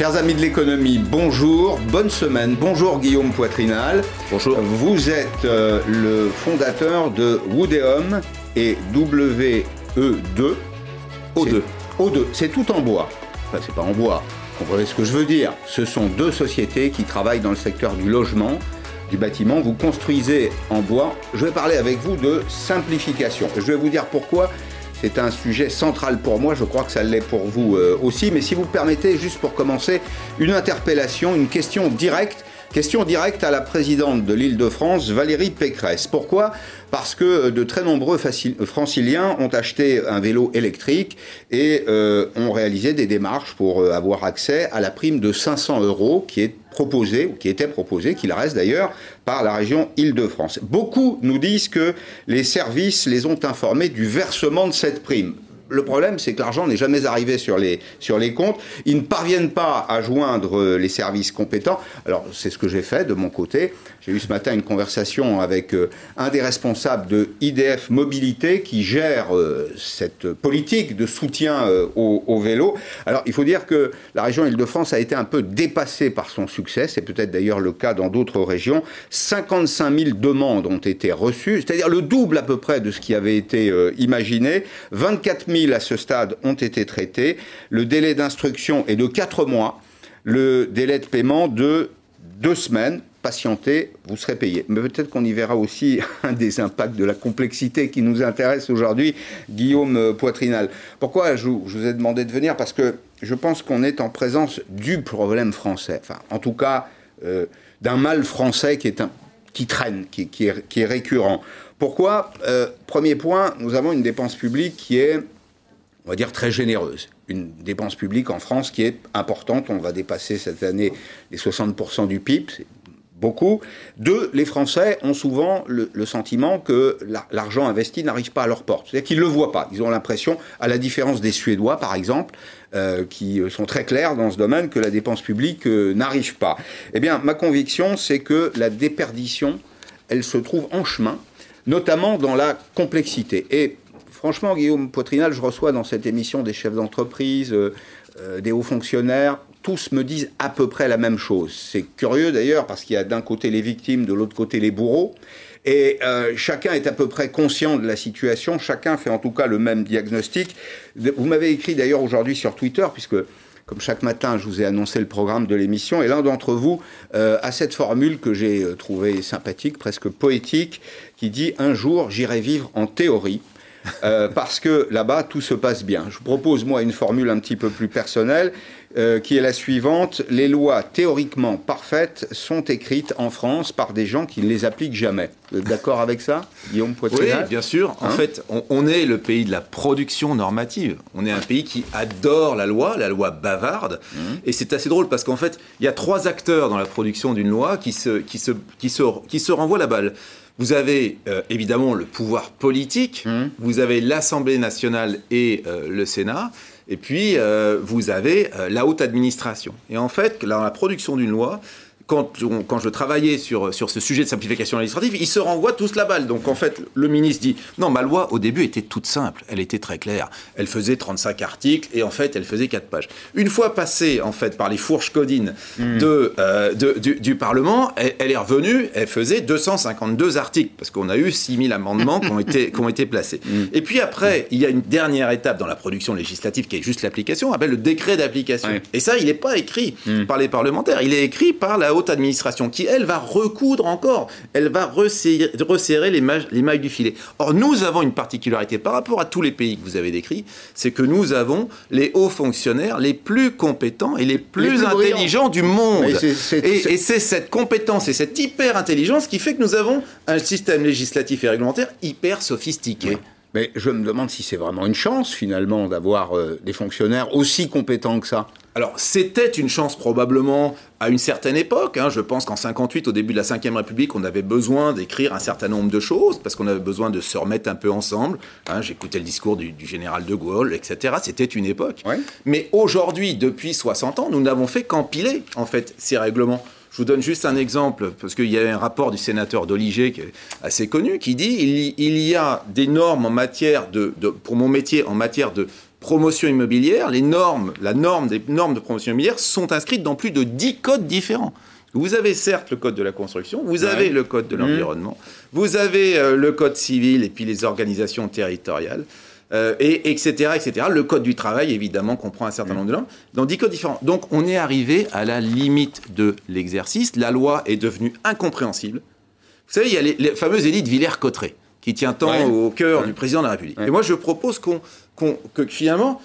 Chers amis de l'économie, bonjour, bonne semaine. Bonjour Guillaume Poitrinal. Bonjour. Vous êtes euh, le fondateur de Woodeum et WE2. O2. O2, c'est tout en bois. Enfin, c'est pas en bois. Vous comprenez ce que je veux dire Ce sont deux sociétés qui travaillent dans le secteur du logement, du bâtiment. Vous construisez en bois. Je vais parler avec vous de simplification. Je vais vous dire pourquoi. C'est un sujet central pour moi, je crois que ça l'est pour vous euh, aussi. Mais si vous permettez, juste pour commencer, une interpellation, une question directe. Question directe à la présidente de l'Île-de-France, Valérie Pécresse. Pourquoi? Parce que de très nombreux franciliens ont acheté un vélo électrique et euh, ont réalisé des démarches pour euh, avoir accès à la prime de 500 euros qui est proposée, ou qui était proposée, qu'il reste d'ailleurs, la région Île-de-France. Beaucoup nous disent que les services les ont informés du versement de cette prime. Le problème, c'est que l'argent n'est jamais arrivé sur les, sur les comptes. Ils ne parviennent pas à joindre les services compétents. Alors, c'est ce que j'ai fait de mon côté. J'ai eu ce matin une conversation avec euh, un des responsables de IDF Mobilité qui gère euh, cette politique de soutien euh, au, au, vélo. Alors, il faut dire que la région Île-de-France a été un peu dépassée par son succès. C'est peut-être d'ailleurs le cas dans d'autres régions. 55 000 demandes ont été reçues, c'est-à-dire le double à peu près de ce qui avait été imaginé. 24 000 à ce stade ont été traités. Le délai d'instruction est de 4 mois. Le délai de paiement de 2 semaines patienter, vous serez payé. Mais peut-être qu'on y verra aussi un des impacts de la complexité qui nous intéresse aujourd'hui, Guillaume Poitrinal. Pourquoi je vous, ai demandé de venir? Parce que je pense qu'on est en présence du problème français, enfin en tout cas euh, d'un mal français qui, est qui traîne, qui, qui, est, qui est, récurrent. Pourquoi? Euh, Premier point, nous avons une dépense publique qui est, on va dire, très généreuse une dépense publique en France qui est importante. On va dépasser cette année les 60% du PIB, beaucoup. Deux, les Français ont souvent le, sentiment que l'argent investi n'arrive pas à leur porte. C'est-à-dire qu'ils ne le voient pas. Ils ont l'impression, à la différence des Suédois par exemple, euh, qui sont très clairs dans ce domaine, que la dépense publique euh, n'arrive pas. Eh bien, ma conviction, c'est que la déperdition, elle se trouve en chemin, notamment dans la complexité. Et franchement, Guillaume Poitrinal, je reçois dans cette émission des chefs d'entreprise, euh, des hauts fonctionnaires, tous me disent à peu près la même chose. C'est curieux d'ailleurs parce qu'il y a d'un côté les victimes, de l'autre côté les bourreaux. Et euh, chacun est à peu près conscient de la situation, chacun fait en tout cas le même diagnostic. Vous m'avez écrit d'ailleurs aujourd'hui sur Twitter, puisque comme chaque matin, je vous ai annoncé le programme de l'émission, et l'un d'entre vous euh, a cette formule que j'ai euh, trouvée sympathique, presque poétique, qui dit Un jour, j'irai vivre en théorie. Euh, parce que là-bas, tout se passe bien. Je vous propose, moi, une formule un petit peu plus personnelle, euh, qui est la suivante. Les lois théoriquement parfaites sont écrites en France par des gens qui ne les appliquent jamais. Vous êtes d'accord avec ça, Guillaume Poitrinal Oui, bien sûr. En hein fait, on, est le pays de la production normative. On est un pays qui adore la loi, la loi bavarde. Mmh. Et c'est assez drôle parce qu'en fait, il y a trois acteurs dans la production d'une loi qui se, qui, se, qui, se, qui se renvoient la balle. Vous avez euh, évidemment le pouvoir politique, mmh. vous avez l'Assemblée nationale et euh, le Sénat, et puis euh, vous avez la haute administration. Et en fait, dans la production d'une loi, quand, je travaillais sur, sur ce sujet de simplification administrative, ils se renvoient tous la balle. Donc en fait, le ministre dit Non, ma loi au début était toute simple, elle était très claire. Elle faisait 35 articles et en fait, elle faisait 4 pages. Une fois passée en fait par les fourches codines hmm. euh, de, du, Parlement, elle, est revenue, elle faisait 252 articles parce qu'on a eu 6000 amendements qui, ont été, qui ont été placés. Hmm. Et puis après, il y a une dernière étape dans la production législative qui est juste l'application, on appelle le décret d'application. Et ça, il n'est pas écrit hmm. par les parlementaires, il est écrit par la haute administration qui, elle, va recoudre encore, elle va resserrer, resserrer les, mailles, du filet. Or, nous avons une particularité par rapport à tous les pays que vous avez décrits, c'est que nous avons les hauts fonctionnaires les plus compétents et les plus, intelligents du monde. Et c'est cette compétence et cette hyper-intelligence qui fait que nous avons un système législatif et réglementaire hyper sophistiqué. Mais je me demande si c'est vraiment une chance finalement d'avoir euh, des fonctionnaires aussi compétents que ça. Alors, c'était une chance probablement à une certaine époque. Hein. Je pense qu'en 58, au début de la Ve République, on avait besoin d'écrire un certain nombre de choses parce qu'on avait besoin de se remettre un peu ensemble. Hein. J'écoutais le discours du, général de Gaulle, etc. C'était une époque. Mais aujourd'hui, depuis 60 ans, nous n'avons fait qu'empiler, en fait, ces règlements. Je vous donne juste un exemple, parce qu'il y a un rapport du sénateur d'Oliger qui est assez connu, qui dit il, il y a des normes en matière de, pour mon métier, en matière de promotion immobilière, les normes, la norme des normes de promotion immobilière sont inscrites dans plus de 10 codes différents. Vous avez certes le code de la construction, vous avez le code de mmh. l'environnement, vous avez euh, le code civil et puis les organisations territoriales. Euh, et etc., etc. Le code du travail, évidemment, comprend un certain mmh. nombre de normes, dans dix codes différents. Donc, on est arrivé à la limite de l'exercice. La loi est devenue incompréhensible. Vous savez, il y a les, fameuses élites Villers-Cotterêts, qui tient tant au cœur du président de la République. Et moi, je propose qu'on, que finalement,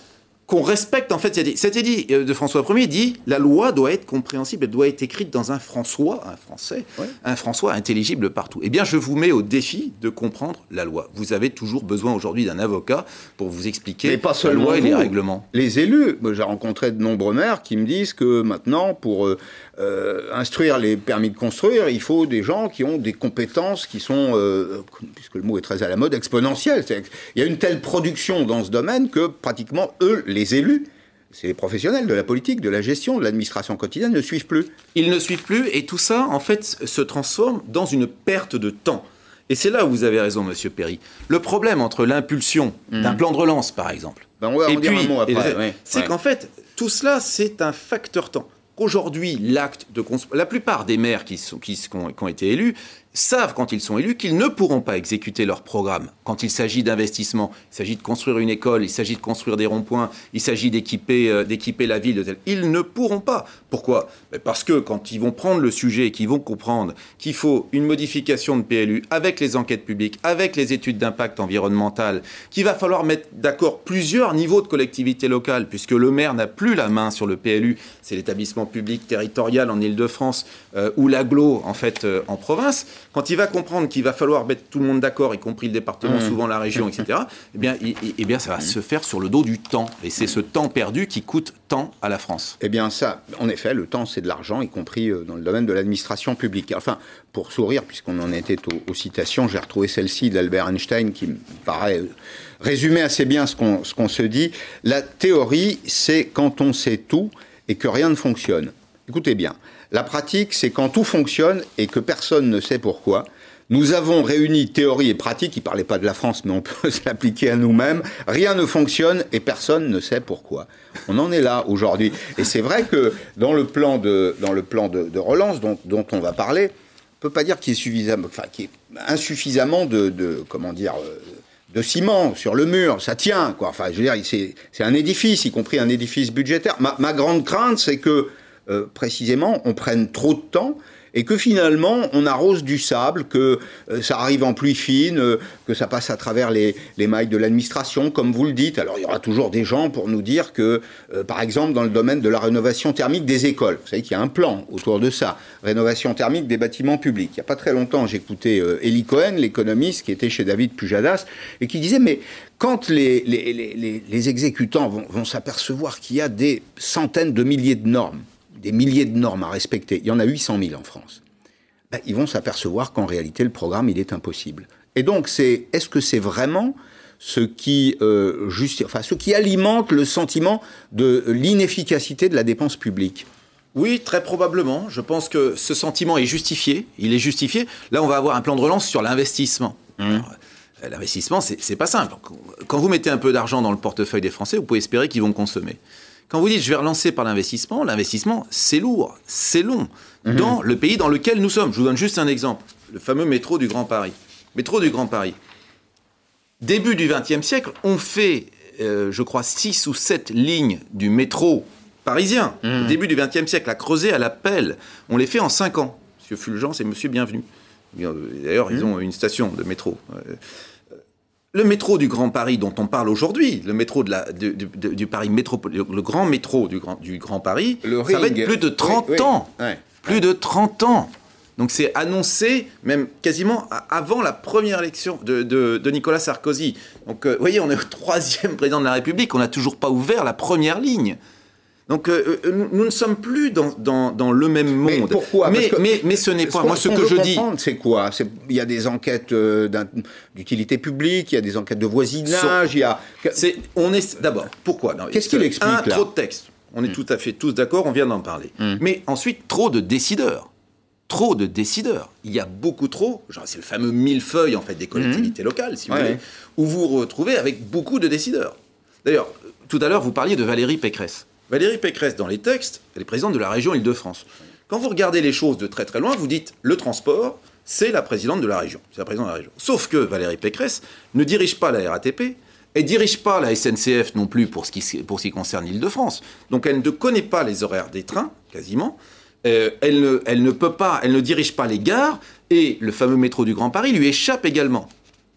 qu'on respecte en fait cette idée euh, de François Ier dit la loi doit être compréhensible, elle doit être écrite dans un François, un français, un François intelligible partout. Eh bien, je vous mets au défi de comprendre la loi. Vous avez toujours besoin aujourd'hui d'un avocat pour vous expliquer pas la loi et les règlements. Les élus, j'ai rencontré de nombreux maires qui me disent que maintenant, pour euh, euh, instruire les permis de construire, il faut des gens qui ont des compétences qui sont, puisque le mot est très à la mode, exponentielles. Il y a une telle production dans ce domaine que pratiquement eux les élus, c'est les professionnels de la politique, de la gestion, de l'administration quotidienne ne suivent plus. Ils ne suivent plus et tout ça, en fait, se transforme dans une perte de temps. Et c'est là où vous avez raison, Monsieur Perry. Le problème entre l'impulsion mmh. d'un plan de relance, par exemple, ben on va et puis, c'est qu'en fait, tout cela, c'est un facteur temps. Aujourd'hui, l'acte de la plupart des maires qui, sont, qui, ont, été élus savent quand ils sont élus qu'ils ne pourront pas exécuter leur programme. Quand il s'agit d'investissement, il s'agit de construire une école, il s'agit de construire des ronds-points, il s'agit d'équiper euh, d'équiper la ville de tel. Ils ne pourront pas. Pourquoi? Parce que quand ils vont prendre le sujet et qu'ils vont comprendre qu'il faut une modification de PLU avec les enquêtes publiques, avec les études d'impact environnemental, qu'il va falloir mettre d'accord plusieurs niveaux de collectivités locales, puisque le maire n'a plus la main sur le PLU, c'est l'établissement public territorial en Ile-de-France euh, ou l'aglo en fait euh, en province. Quand il va comprendre qu'il va falloir mettre tout le monde d'accord, y compris le département, mmh. souvent la région, etc., eh bien, eh bien, ça va se faire sur le dos du temps. Et c'est ce temps perdu qui coûte tant à la France. Eh bien, ça, en effet, le temps, c'est de l'argent, y compris euh, dans le domaine de l'administration publique. Enfin, pour sourire, puisqu'on en était aux, citations, j'ai retrouvé celle-ci d'Albert Einstein qui me paraît euh, résumer assez bien ce qu'on qu'on se dit. La théorie, c'est quand on sait tout et que rien ne fonctionne. Écoutez bien, la pratique, c'est quand tout fonctionne et que personne ne sait pourquoi. Nous avons réuni théorie et pratique, il ne parlait pas de la France, mais on peut se l'appliquer à nous-mêmes. Rien ne fonctionne et personne ne sait pourquoi. On en est là aujourd'hui. Et c'est vrai que dans le plan de, dans le plan de, relance dont, on va parler, on ne peut pas dire qu'il est suffisamment, enfin, qu'il insuffisamment de, comment dire, euh, de ciment sur le mur, ça tient, quoi. Enfin, je veux dire, c'est un édifice, y compris un édifice budgétaire. ma grande crainte, c'est que euh, précisément, on prenne trop de temps et que finalement on arrose du sable, que euh, ça arrive en pluie fine, euh, que ça passe à travers les, mailles de l'administration, comme vous le dites. Alors il y aura toujours des gens pour nous dire que, par exemple, dans le domaine de la rénovation thermique des écoles, vous savez qu'il y a un plan autour de ça, rénovation thermique des bâtiments publics. Il n'y a pas très longtemps, j'écoutais Eli Cohen, l'économiste qui était chez David Pujadas, et qui disait, mais quand les, les, exécutants vont s'apercevoir qu'il y a des centaines de milliers de normes, des milliers de normes à respecter, il y en a 800 000 en France, ben, ils vont s'apercevoir qu'en réalité, le programme, il est impossible. Et donc, c'est, est-ce que c'est vraiment ce qui, euh, enfin, ce qui alimente le sentiment de l'inefficacité de la dépense publique? Oui, très probablement. Je pense que ce sentiment est justifié. Il est justifié. Là, on va avoir un plan de relance sur l'investissement. Mmh. Euh, l'investissement, c'est pas simple. Quand vous mettez un peu d'argent dans le portefeuille des Français, vous pouvez espérer qu'ils vont consommer. Quand vous dites je vais relancer par l'investissement, l'investissement, c'est lourd, c'est long, mhm. dans le pays dans lequel nous sommes. Je vous donne juste un exemple, le fameux métro du Grand Paris. Métro du Grand Paris. Début du XXe siècle, on fait, euh, je crois, six ou sept lignes du métro parisien. Mhm. Début du XXe siècle, à creuser à la pelle. On les fait en cinq ans. Monsieur Fulgence et Monsieur Bienvenu. D'ailleurs, ils mhm. ont une station de métro. Le métro du Grand Paris dont on parle aujourd'hui, le métro de la, du, Paris métropole, le grand métro du Grand, du grand Paris, ça va être plus de 30 ans. plus de 30 ans. Donc c'est annoncé même quasiment avant la première élection de, Nicolas Sarkozy. Donc euh, vous voyez, on est au troisième président de la République, on n'a toujours pas ouvert la première ligne. Donc euh, euh, nous ne sommes plus dans, dans, le même monde. Mais pourquoi mais, mais, ce n'est pas. Moi, ce que je dis. C'est quoi? Il y a des enquêtes euh, d'utilité publique, il y a des enquêtes de voisinage, il y a. on est d'abord. Pourquoi? Qu'est-ce qu'il explique Un, trop de textes. On est hmm. tout à fait tous d'accord, on vient d'en parler. Hmm. Mais ensuite, trop de décideurs. Trop de décideurs. Il y a beaucoup trop, c'est le fameux millefeuille en fait des collectivités hmm. locales, si vous voulez, où vous vous retrouvez avec beaucoup de décideurs. D'ailleurs, tout à l'heure, vous parliez de Valérie Pécresse. Valérie Pécresse, dans les textes, elle est présidente de la région Île-de-France. Quand vous regardez les choses de très très loin, vous dites le transport, c'est la présidente de la région. C'est la présidente de la région. Sauf que Valérie Pécresse ne dirige pas la RATP, elle ne dirige pas la SNCF non plus pour ce qui, concerne l'Île-de-France. Donc elle ne connaît pas les horaires des trains, quasiment. Euh, elle ne peut pas, elle ne dirige pas les gares, et le fameux métro du Grand Paris lui échappe également.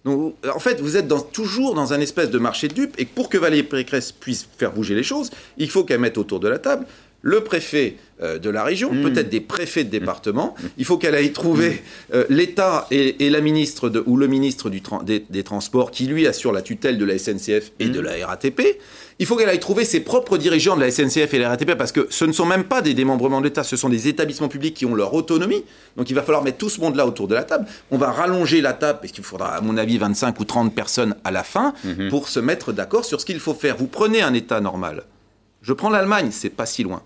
Donc, en fait, vous êtes toujours dans un espèce de marché de dupes, et pour que Valérie Pécresse puisse faire bouger les choses, il faut qu'elle mette autour de la table le préfet euh, de la région, Mmh. peut-être des préfets de département. Il faut qu'elle aille trouver euh, l'État et, et la ministre de, ou le ministre du des, des Transports qui lui assure la tutelle de la SNCF et Mmh. de la RATP. Il faut qu'elle aille trouver ses propres dirigeants de la SNCF et de la RATP parce que ce ne sont même pas des démembrements de l'État, ce sont des établissements publics qui ont leur autonomie. Donc il va falloir mettre tout ce monde-là autour de la table. On va rallonger la table parce qu'il faudra, à mon avis, 25 ou 30 personnes à la fin Mmh. pour se mettre d'accord sur ce qu'il faut faire. Vous prenez un État normal. Je prends l'Allemagne, c'est pas si loin.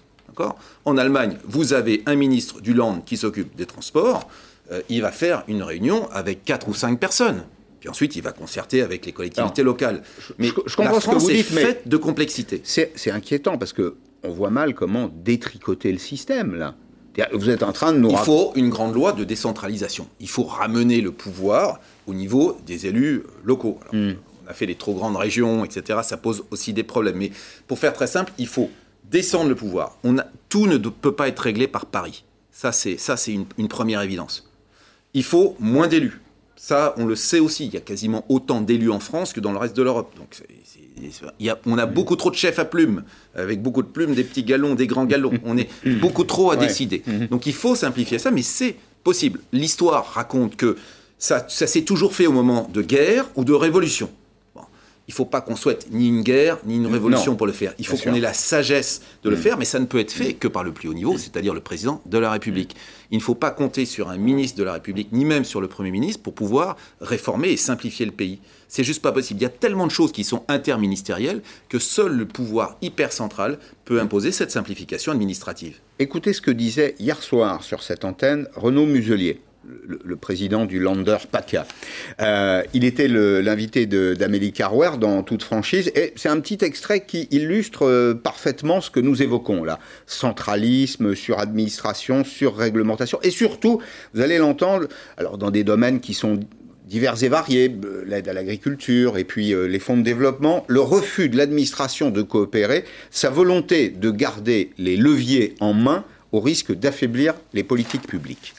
En Allemagne, vous avez un ministre du Land qui s'occupe des transports. Euh, il va faire une réunion avec quatre ou cinq personnes. Puis ensuite, il va concerter avec les collectivités Alors, locales. Mais je- je comprends la ce que France vous est dites, mais- faite de complexité. C'est inquiétant parce que on voit mal comment détricoter le système là. Vous êtes en train de nous Il faut une grande loi de décentralisation. Il faut ramener le pouvoir au niveau des élus locaux. Alors, Hmm. On a fait les trop grandes régions, etc. Ça pose aussi des problèmes. Mais pour faire très simple, il faut descendre le pouvoir. On a- tout ne peut pas être réglé par Paris. Ça, c'est une, une première évidence. Il faut moins d'élus. Ça, on le sait aussi. Il y a quasiment autant d'élus en France que dans le reste de l'Europe. Donc, il y a- on a beaucoup trop de chefs à plumes, avec beaucoup de plumes, des petits galons, des grands galons. On est beaucoup trop à Ouais. décider. Donc, il faut simplifier ça, mais c'est possible. L'histoire raconte que ça, ça s'est toujours fait au moment de guerre ou de révolution. Il ne faut pas qu'on souhaite ni une guerre ni une révolution Non. pour le faire. Il faut qu'on ait la sagesse de le faire, mais ça ne peut être fait que par le plus haut niveau, c'est-à-dire le président de la République. Il ne faut pas compter sur un ministre de la République, ni même sur le Premier ministre, pour pouvoir réformer et simplifier le pays. C'est juste pas possible. Il y a tellement de choses qui sont interministérielles que seul le pouvoir hyper central peut imposer cette simplification administrative. Écoutez ce que disait hier soir sur cette antenne Renaud Muselier, le, président du Lander PACA. Euh, il était l'invité d'Amélie Carwer dans toute franchise, et c'est un petit extrait qui illustre euh, parfaitement ce que nous évoquons là. Centralisme, suradministration, surréglementation, et surtout, vous allez l'entendre, alors dans des domaines qui sont divers et variés, euh, l'aide à l'agriculture et puis les fonds de développement, le refus de l'administration de coopérer, sa volonté de garder les leviers en main au risque d'affaiblir les politiques publiques.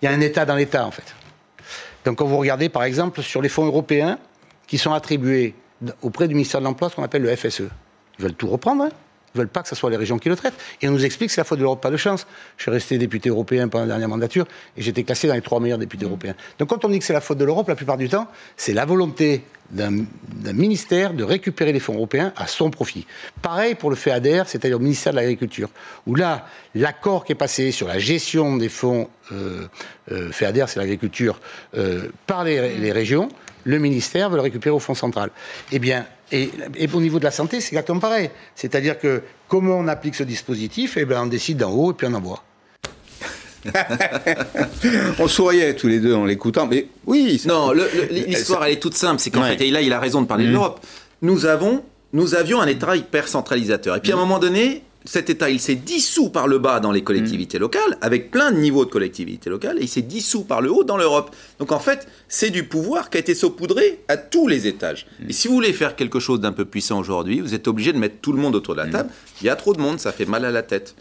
Il y a un État dans l'État, en fait. Donc, quand vous regardez, par exemple, sur les fonds européens qui sont attribués auprès du ministère de l'Emploi, ce qu'on appelle le FSE, ils veulent tout reprendre. Hein ils veulent pas que ce soit les régions qui le traitent. Et on nous explique que c'est la faute de l'Europe, pas de chance. Je suis resté député européen pendant la dernière mandature et j'étais classé dans les trois meilleurs députés européens. Donc quand on dit que c'est la faute de l'Europe, la plupart du temps, c'est la volonté d'un d'un ministère de récupérer les fonds européens à son profit. Pareil pour le FEADER, c'est-à-dire au ministère de l'Agriculture, où là, l'accord qui est passé sur la gestion des fonds euh, euh, FEADER, c'est l'agriculture, euh, par les, les régions, le ministère veut le récupérer au fonds central. Eh bien, et, et au niveau de la santé, c'est exactement pareil. C'est-à-dire que comment on applique ce dispositif Eh bien, on décide d'en haut et puis on en voit. On souriait tous les deux en l'écoutant, mais oui. ça- Non, l'histoire, elle est toute simple. C'est qu'en Ouais. fait, et là, il a raison de parler de l'Europe. Nous avons, nous avions un État hyper centralisateur. Et puis, à un moment donné, cet État, il s'est dissous par le bas dans les collectivités locales, avec plein de niveaux de collectivités locales, et il s'est dissous par le haut dans l'Europe. Donc, en fait, c'est du pouvoir qui a été saupoudré à tous les étages. Et si vous voulez faire quelque chose d'un peu puissant aujourd'hui, vous êtes obligé de mettre tout le monde autour de la table. Il y a trop de monde, ça fait mal à la tête.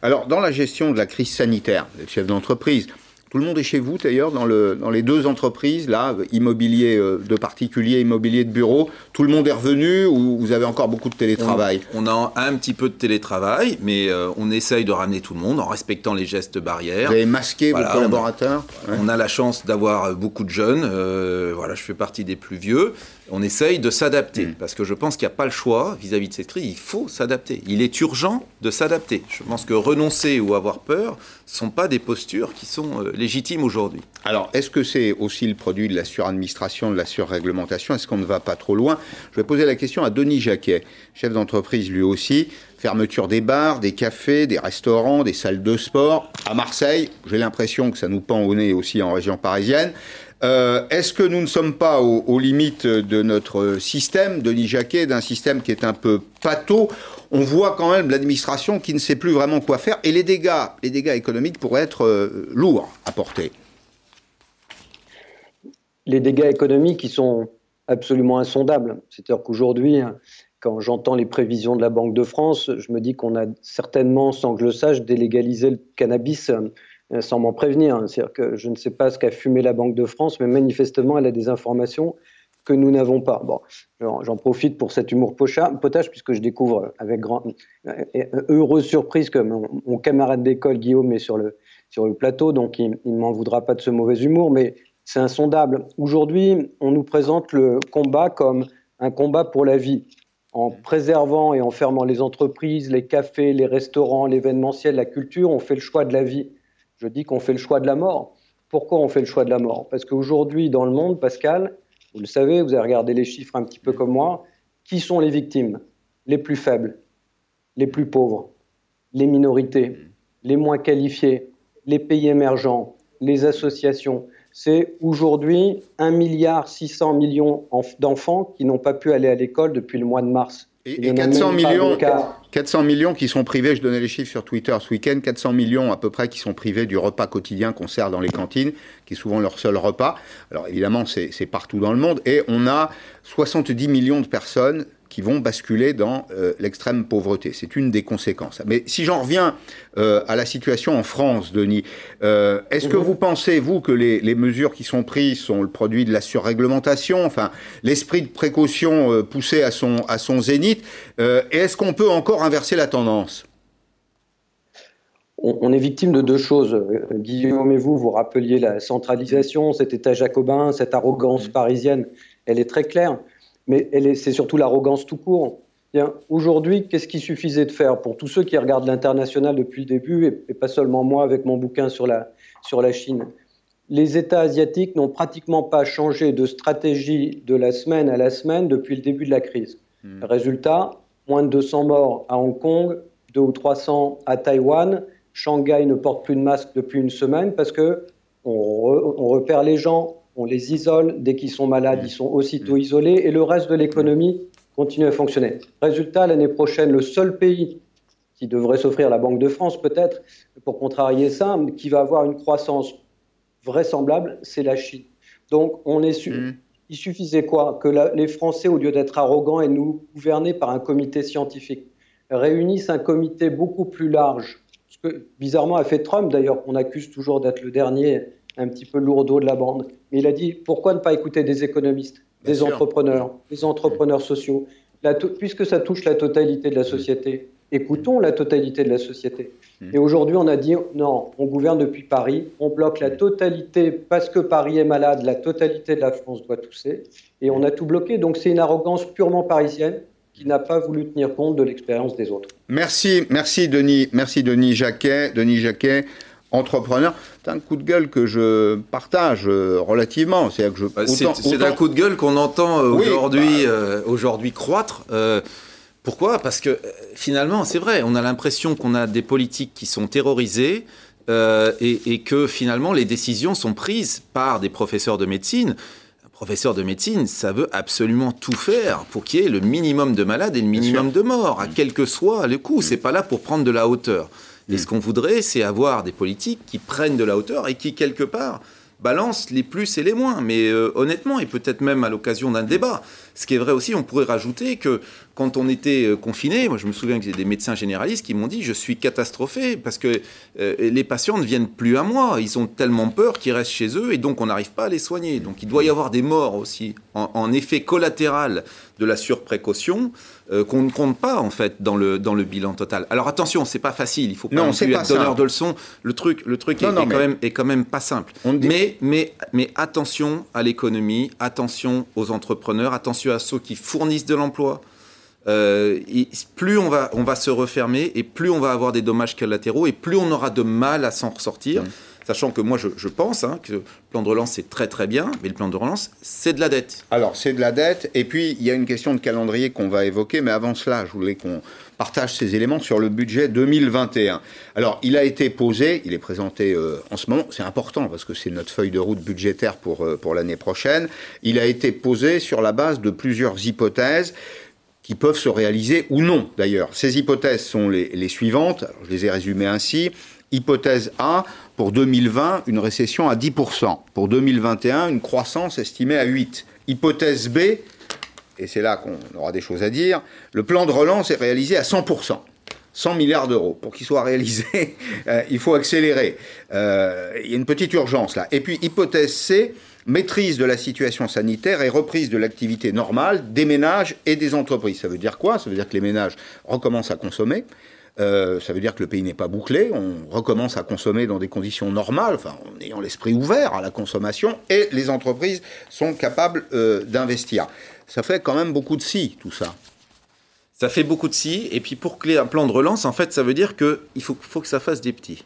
Alors, dans la gestion de la crise sanitaire, vous êtes chef d'entreprise. Tout le monde est chez vous, d'ailleurs, dans, le, dans les deux entreprises, là, immobilier euh, de particuliers, immobilier de bureau. Tout le monde est revenu ou vous avez encore beaucoup de télétravail? On, on a un petit peu de télétravail, mais euh, on essaye de ramener tout le monde en respectant les gestes barrières. Vous avez masqué Voilà, vos collaborateurs? Ouais. On a la chance d'avoir beaucoup de jeunes. euh, voilà, je fais partie des plus vieux. On essaye de s'adapter Mm. parce que je pense qu'il n'y a pas le choix vis-à-vis de cette crise. Il faut s'adapter. Il est urgent de s'adapter. Je pense que renoncer ou avoir peur ne sont pas des postures qui sont légitimes aujourd'hui. Alors, est-ce que c'est aussi le produit de la suradministration, de la surréglementation? Est-ce qu'on ne va pas trop loin? Je vais poser la question à Denis Jacquet, chef d'entreprise lui aussi. Fermeture des bars, des cafés, des restaurants, des salles de sport. À Marseille, j'ai l'impression que ça nous pend au nez aussi en région parisienne. Euh, est-ce que nous ne sommes pas aux, limites de notre système, Denis Jacquet, d'un système qui est un peu pâteau? On voit quand même l'administration qui ne sait plus vraiment quoi faire et les dégâts, les dégâts économiques pourraient être euh, lourds à porter. Les dégâts économiques, ils sont absolument insondables. C'est-à-dire qu'aujourd'hui, quand j'entends les prévisions de la Banque de France, je me dis qu'on a certainement, sans que je le sache, délégalisé le cannabis euh, sans m'en prévenir. C'est-à-dire que je ne sais pas ce qu'a fumé la Banque de France, mais manifestement, elle a des informations que nous n'avons pas. Bon, j'en profite pour cet humour potage, puisque je découvre avec grand, heureuse surprise que mon, camarade d'école Guillaume est sur le, sur le plateau, donc il ne m'en voudra pas de ce mauvais humour, mais c'est insondable. Aujourd'hui, on nous présente le combat comme un combat pour la vie en préservant et en fermant les entreprises, les cafés, les restaurants, l'événementiel, la culture, on fait le choix de la vie. Je dis qu'on fait le choix de la mort. Pourquoi on fait le choix de la mort? Parce qu'aujourd'hui, dans le monde, Pascal, vous le savez, vous avez regardé les chiffres un petit peu comme moi, qui sont les victimes? Les plus faibles, les plus pauvres, les minorités, les moins qualifiés, les pays émergents, les associations. C'est aujourd'hui 1,6 milliard millions d'enfants qui n'ont pas pu aller à l'école depuis le mois de mars. Et, 400 millions, 400 millions qui sont privés, je donnais les chiffres sur Twitter ce week-end, 400 millions à peu près qui sont privés du repas quotidien qu'on sert dans les cantines, qui est souvent leur seul repas. Alors évidemment, c'est partout dans le monde. Et on a 70 millions de personnes qui vont basculer dans euh, l'extrême pauvreté. C'est une des conséquences. Mais si j'en reviens euh, à la situation en France, Denis, euh, est-ce que mhm. vous pensez, vous, que les, les, mesures qui sont prises sont le produit de la surréglementation, enfin, l'esprit de précaution poussé à son, à son zénith Et est-ce qu'on peut encore inverser la tendance? On est victime de deux choses. Guillaume et vous, vous rappeliez la centralisation, cet état jacobin, cette arrogance mhm. parisienne, elle est très claire mais c'est surtout l'arrogance tout court. Aujourd'hui, qu'est-ce qu'il suffisait de faire pour tous ceux qui regardent l'international depuis le début, et, pas seulement moi avec mon bouquin sur la, sur la Chine? Les États asiatiques n'ont pratiquement pas changé de stratégie de la semaine à la semaine depuis le début de la crise. Hmm. Résultat, moins de 200 morts à Hong Kong, 2 ou 300 à Taïwan. Shanghai ne porte plus de masque depuis une semaine parce que on repère les gens, on les isole, dès qu'ils sont malades, ils sont aussitôt isolés, et le reste de l'économie continue à fonctionner. Résultat, l'année prochaine, le seul pays qui devrait s'offrir la Banque de France, peut-être, pour contrarier ça, qui va avoir une croissance vraisemblable, c'est la Chine. Donc, on est mmh. il suffisait quoi? Que les Français, au lieu d'être arrogants et nous gouverner par un comité scientifique, réunissent un comité beaucoup plus large, ce que bizarrement a fait Trump d'ailleurs, qu'on accuse toujours d'être le dernier un petit peu lourdeau de la bande. Mais il a dit pourquoi ne pas écouter des économistes, des entrepreneurs, des entrepreneurs sociaux, puisque ça touche la totalité de la société. Écoutons la totalité de la société. Hmm. Et aujourd'hui, on a dit non, on gouverne depuis Paris, on bloque la totalité parce que Paris est malade, la totalité de la France doit tousser, et on a tout bloqué. Donc c'est une arrogance purement parisienne qui n'a pas voulu tenir compte de l'expérience des autres. Merci, merci Denis, merci Denis Jacquet, Denis Jacquet entrepreneur. C'est un coup de gueule que je partage euh, relativement. C'est bah, un coup de gueule qu'on entend euh, aujourd'hui bah, euh, aujourd'hui croître. pourquoi? Parce que finalement, c'est vrai, on a l'impression qu'on a des politiques qui sont terrorisées et, et, que finalement les décisions sont prises par des professeurs de médecine. Un professeur de médecine, ça veut absolument tout faire pour qu'il y ait le minimum de malades et le minimum de morts, à quel que soit le coût. C'est pas là pour prendre de la hauteur. Et ce qu'on voudrait, c'est avoir des politiques qui prennent de la hauteur et qui, quelque part, balancent les plus et les moins. Mais euh, honnêtement, et peut-être même à l'occasion d'un débat, ce qui est vrai aussi, on pourrait rajouter que quand on était euh, confiné, moi je me souviens que j'ai des médecins généralistes qui m'ont dit je suis catastrophé parce que euh, les patients ne viennent plus à moi, ils ont tellement peur qu'ils restent chez eux et donc on n'arrive pas à les soigner. Donc il doit y avoir des morts aussi en, effet collatéral de la surprécaution euh, qu'on ne compte pas en fait dans le, dans le bilan total. Alors attention, c'est pas facile, il faut pas non, plus être donneur de leçons. Le truc, le truc est, quand même, est quand même pas simple. Mais, mais, mais attention à l'économie, attention aux entrepreneurs, attention à ceux qui fournissent de l'emploi. Euh, plus on va, on va se refermer et plus on va avoir des dommages collatéraux et plus on aura de mal à s'en ressortir. Mmh. Sachant que moi, je, pense hein, que le plan de relance, c'est très très bien, mais le plan de relance, c'est de la dette. Alors, c'est de la dette, et puis il y a une question de calendrier qu'on va évoquer, mais avant cela, je voulais qu'on partage ces éléments sur le budget 2021. Alors, il a été posé, il est présenté euh, en ce moment, c'est important parce que c'est notre feuille de route budgétaire pour, euh, pour l'année prochaine. Il a été posé sur la base de plusieurs hypothèses qui peuvent se réaliser ou non d'ailleurs. Ces hypothèses sont les, les suivantes, je les ai résumées ainsi. Hypothèse A, pour 2020, une récession à 10%. Pour 2021, une croissance estimée à 8%. Hypothèse B, et c'est là qu'on aura des choses à dire, le plan de relance est réalisé à 100%. 100 milliards d'euros. Pour qu'il soit réalisé, euh, il faut accélérer. Euh, il y a une petite urgence là. Et puis, hypothèse C, maîtrise de la situation sanitaire et reprise de l'activité normale des ménages et des entreprises. Ça veut dire quoi? Ça veut dire que les ménages recommencent à consommer. Euh, ça veut dire que le pays n'est pas bouclé, on recommence à consommer dans des conditions normales, enfin, en ayant l'esprit ouvert à la consommation, et les entreprises sont capables d'investir ça fait quand même beaucoup de si, tout ça. Ça fait beaucoup de si, et puis pour créer un plan de relance, en fait, ça veut dire qu'il faut, faut que ça fasse des petits.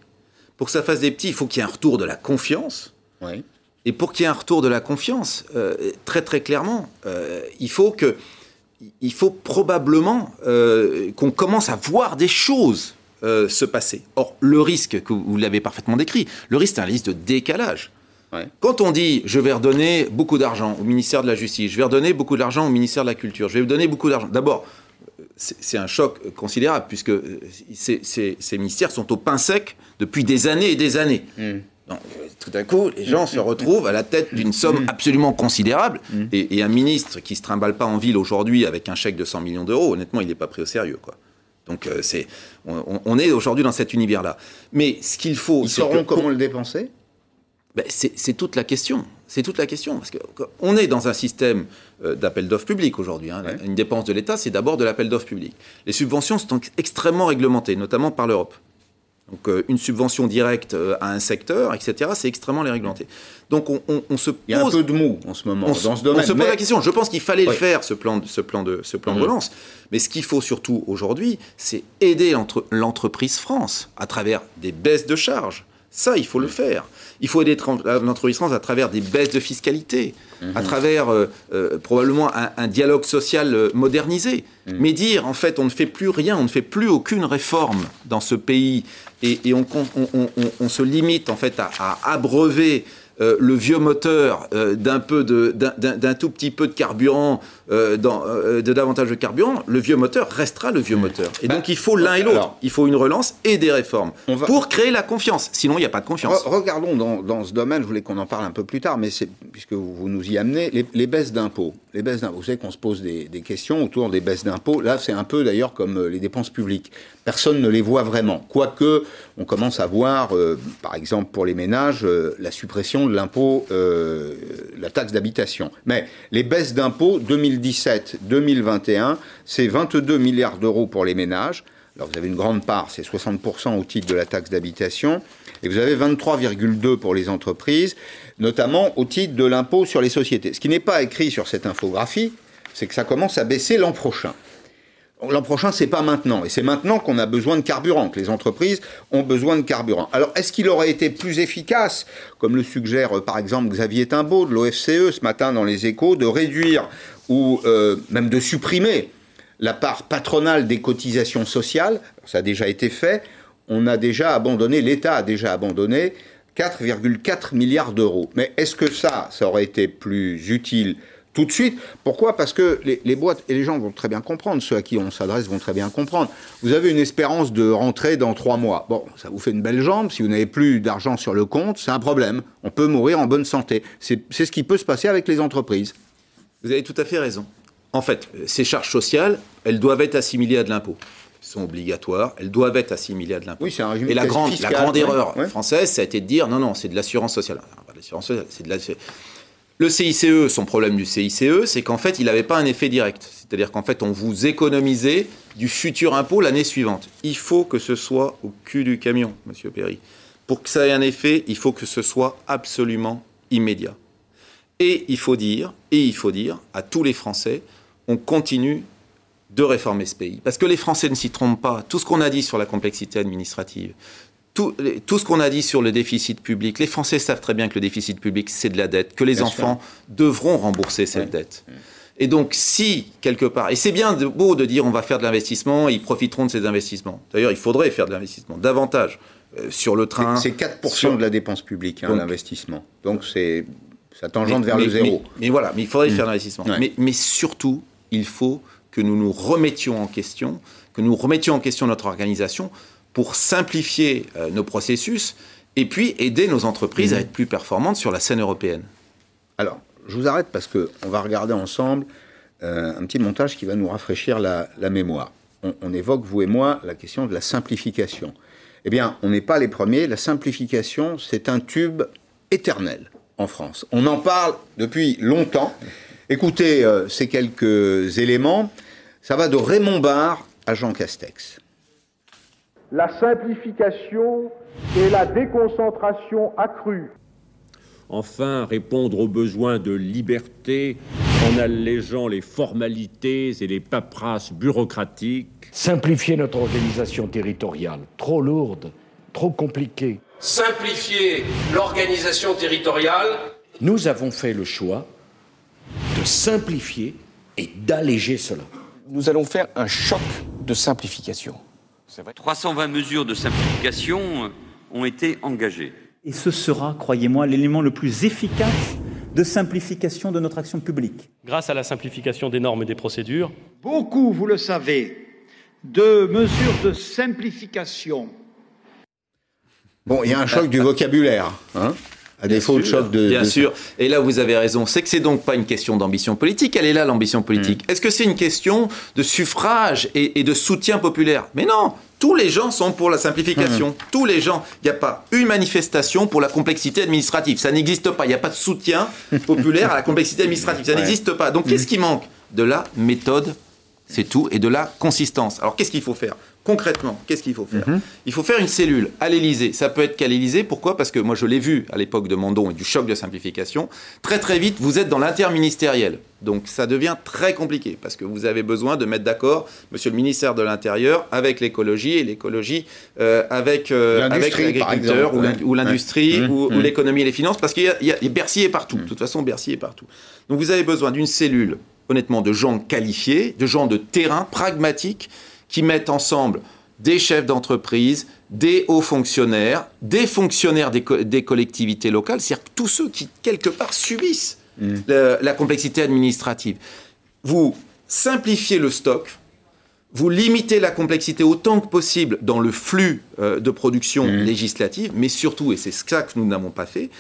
Pour que ça fasse des petits, il faut qu'il y ait un retour de la confiance. Oui. Et pour qu'il y ait un retour de la confiance, euh, très très clairement, euh, il faut que, il faut probablement euh, qu'on commence à voir des choses se passer. Or, le risque, que vous l'avez parfaitement décrit, le risque, c'est un risque de décalage. Quand on dit je vais redonner beaucoup d'argent au ministère de la Justice, je vais redonner beaucoup d'argent au ministère de la Culture, je vais donner beaucoup d'argent. D'abord, c'est un choc considérable puisque ces, ministères sont au pain sec depuis des années et des années. Hmm. tout à coup, les gens se retrouvent à la tête d'une somme hmm. absolument considérable. Hmm. Et, un ministre qui se trimballe pas en ville aujourd'hui avec un chèque de 100 millions d'euros, honnêtement, il n'est pas pris au sérieux. Quoi. Donc euh, c'est, on, est aujourd'hui dans cet univers-là. Mais ce qu'il faut... Ils sauront comment le dépenser? Ben, c'est toute la question. C'est toute la question. Parce qu'on est dans un système euh, d'appel d'offres public aujourd'hui. Hein. Une dépense de l'État, c'est d'abord de l'appel d'offres public. Les subventions sont extrêmement réglementées, notamment par l'Europe. Donc euh, une subvention directe euh, à un secteur, etc., c'est extrêmement réglementé. Donc on, se pose... Il y a un peu de mou en ce moment dans ce domaine. On se pose la question. Je pense qu'il fallait le faire, ce plan, ce plan, de, ce plan de mmh. relance. Mais ce qu'il faut surtout aujourd'hui, c'est aider l'entreprise France à travers des baisses de charges, ça, il faut le faire. Il faut aider l'entreprise France à travers des baisses de fiscalité, à mhm. travers euh, euh, probablement un, dialogue social euh, modernisé. Mais dire, en fait, on ne fait plus rien, on ne fait plus aucune réforme dans ce pays et, on, se limite, en fait, à, à abreuver euh, le vieux moteur euh, d'un peu d'un tout petit peu de carburant, euh, dans, de davantage de carburant, le vieux moteur restera le vieux moteur. Et donc il faut l'un et l'autre. Il faut une relance et des réformes pour créer la confiance. Sinon il n'y a pas de confiance. regardons dans, ce domaine. Je voulais qu'on en parle un peu plus tard, mais c'est puisque vous, nous y amenez les, baisses d'impôts. Les baisses d'impôts. Vous savez qu'on se pose des, des questions autour des baisses d'impôts. Là, c'est un peu d'ailleurs comme les dépenses publiques personne ne les voit vraiment. Quoique, on commence à voir, par exemple pour les ménages, la de l'impôt, euh, la taxe d'habitation. Mais les baisses d'impôts 2017-2021, c'est 22 milliards d'euros pour les ménages. Alors vous avez une grande part, c'est 60% au titre de la taxe d'habitation, et vous avez 23,2 pour les entreprises, notamment au titre de l'impôt sur les sociétés. Ce qui n'est pas écrit sur cette infographie, c'est que ça commence à baisser l'an prochain. L'an prochain, c'est pas maintenant. Et c'est maintenant qu'on a besoin de carburant, que les entreprises ont besoin de carburant. Alors, est-ce qu'il aurait été plus efficace, comme le suggère euh, par exemple Xavier Timbaud de l'OFCE ce matin dans les échos, de réduire ou euh, même de supprimer la part patronale des cotisations sociales? Ça a déjà été fait. On a déjà abandonné, l'État a déjà abandonné 4,4 milliards d'euros. Mais est-ce que ça, ça aurait été plus utile tout de suite. Pourquoi? Parce que les, boîtes, et les gens vont très bien comprendre, ceux à qui on s'adresse vont très bien comprendre. Vous avez une espérance de rentrée dans trois mois. Bon, ça vous fait une belle jambe. Si vous n'avez plus d'argent sur le compte, c'est un problème. On peut mourir en bonne santé. C'est ce qui peut se passer avec les entreprises. Vous avez tout à fait raison. En fait, ces charges sociales, elles doivent être assimilées à de l'impôt Elles sont obligatoires, elles doivent être assimilées à de l'impôt. Oui, c'est un Et la grande, la grande erreur française, ça a été de dire non, non, c'est de l'assurance sociale. L'assurance sociale, c'est de la le CICE, son problème du CICE, c'est qu'en fait, il n'avait pas un effet direct. C'est-à-dire qu'en fait, on vous économisait du futur impôt l'année suivante. Il faut que ce soit au cul du camion, monsieur Perry. Pour que ça ait un effet, il faut que ce soit absolument immédiat. Et il faut dire, et il faut dire à tous les Français, on continue de réformer ce pays. Parce que les Français ne s'y trompent pas. Tout ce qu'on a dit sur la complexité administrative, tout, tout, ce qu'on a dit sur le déficit public, les Français savent très bien que le déficit public, c'est de la dette, que les enfants devront rembourser cette dette. Et donc, si, quelque part, et c'est bien beau de dire on va faire de l'investissement, ils profiteront de ces investissements. D'ailleurs, il faudrait faire de l'investissement, davantage, euh, sur le train. C'est 4% de la dépense publique, hein, l'investissement. Donc, c'est, ça tangente vers le zéro. Mais, voilà, mais il faudrait faire de l'investissement. Mais surtout, il faut que nous nous remettions en question, que nous remettions en question notre organisation pour simplifier euh, nos processus et puis aider nos entreprises à mmh. être plus performantes sur la scène européenne. Alors, je vous arrête parce qu'on va regarder ensemble euh, un petit montage qui va nous rafraîchir la, mémoire. On, évoque, vous et moi, la question de la simplification. Eh bien, on n'est pas les premiers. La simplification, c'est un tube éternel en France. On en parle depuis longtemps. Écoutez euh, ces quelques éléments. Ça va de Raymond Barre à Jean Castex. La simplification et la déconcentration accrue Enfin, répondre aux besoins de liberté en allégeant les formalités et les paperasses bureaucratiques. Simplifier notre organisation territoriale, trop lourde, trop compliquée. Simplifier l'organisation territoriale. Nous avons fait le choix de simplifier et d'alléger cela. Nous allons faire un choc de simplification. Vrai. 320 mesures de simplification ont été engagées. Et ce sera, croyez-moi, l'élément le plus efficace de simplification de notre action publique. Grâce à la simplification des normes et des procédures. Beaucoup, vous le savez, de mesures de simplification. Bon, il y a un choc du vocabulaire. Hein à défaut de choc de. Bien sûr. Et là, vous avez raison. C'est que c'est donc pas une question d'ambition politique. Elle est là, l'ambition politique. Hmm. Est-ce que c'est une question de suffrage et, et, de soutien populaire? Mais non tous les gens sont pour la simplification. Mmh. Tous les gens. Il n'y a pas une manifestation pour la complexité administrative. Ça n'existe pas. Il n'y a pas de soutien populaire à la complexité administrative. Ça n'existe pas. Donc, qu'est-ce mmh. qui manque? De la méthode, c'est tout, et de la consistance. Alors, qu'est-ce qu'il faut faire? Concrètement, qu'est-ce qu'il faut faire mhm. Il faut faire une cellule à l'Élysée. Ça peut être qu'à l'Élysée. Pourquoi? Parce que moi, je l'ai vu à l'époque de Mandon et du choc de simplification. Très, très vite, vous êtes dans l'interministériel. Donc, ça devient très compliqué parce que vous avez besoin de mettre d'accord, monsieur le ministère de l'Intérieur, avec l'écologie et l'écologie euh, avec, euh, avec l'agriculteur ou l'industrie mhm. ou, mhm. l'économie et les finances parce qu'il y, a Bercy est partout. De toute façon, Bercy est partout. Donc, vous avez besoin d'une cellule, honnêtement, de gens qualifiés, de gens de terrain, pragmatiques qui mettent ensemble des chefs d'entreprise, des hauts fonctionnaires, des fonctionnaires des, collectivités locales, c'est-à-dire tous ceux qui, quelque part, subissent mmh. la complexité administrative. Vous simplifiez le stock, vous limitez la complexité autant que possible dans le flux euh, de production mmh. législative, mais surtout, et c'est ça que nous n'avons pas fait,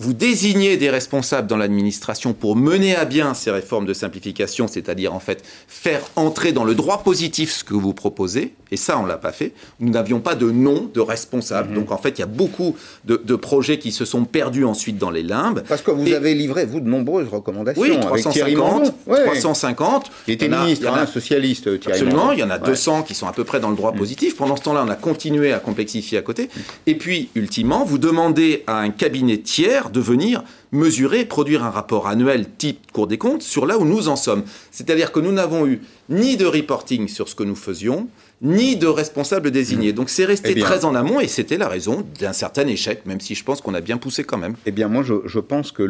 vous désignez des responsables dans l'administration pour mener à bien ces réformes de simplification, c'est-à-dire en fait faire entrer dans le droit positif ce que vous proposez, et ça on l'a pas fait. Nous n'avions pas de nom de responsable, mhm. donc en fait il y a beaucoup de, projets qui se sont perdus ensuite dans les limbes. Parce que vous avez livré vous de nombreuses recommandations. Oui, 350, 350. Il était ministre, il y en a, un socialiste. Thierry absolument, il y en a 200 qui sont à peu près dans le droit mhm. positif. Pendant ce temps-là, on a continué à complexifier à côté. Et puis, ultimement, vous demandez à un cabinet tiers de venir mesurer, produire un rapport annuel type Cour des comptes sur là où nous en sommes. C'est-à-dire que nous n'avons eu ni de reporting sur ce que nous faisions, ni de responsables désignés. Mmh. Donc c'est resté eh très en amont et c'était la raison d'un certain échec, même si je pense qu'on a bien poussé quand même. Eh bien moi je, pense que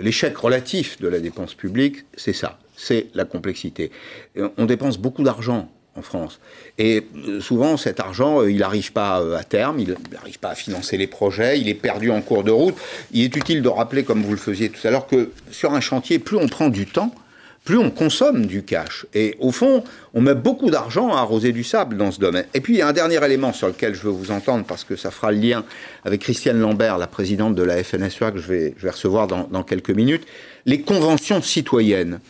l'échec relatif de la dépense publique, c'est ça, c'est la complexité. On dépense beaucoup d'argent en France. Et euh, souvent, cet argent, euh, il n'arrive pas euh, à terme, il n'arrive pas à financer les projets, il est perdu en cours de route. Il est utile de rappeler, comme vous le faisiez tout à l'heure, que sur un chantier, plus on prend du temps, plus on consomme du cash. Et au fond, on met beaucoup d'argent à arroser du sable dans ce domaine. Et puis, il y a un dernier élément sur lequel je veux vous entendre, parce que ça fera le lien avec Christiane Lambert, la présidente de la FNSEA, que je vais, recevoir dans quelques minutes. Les conventions citoyennes.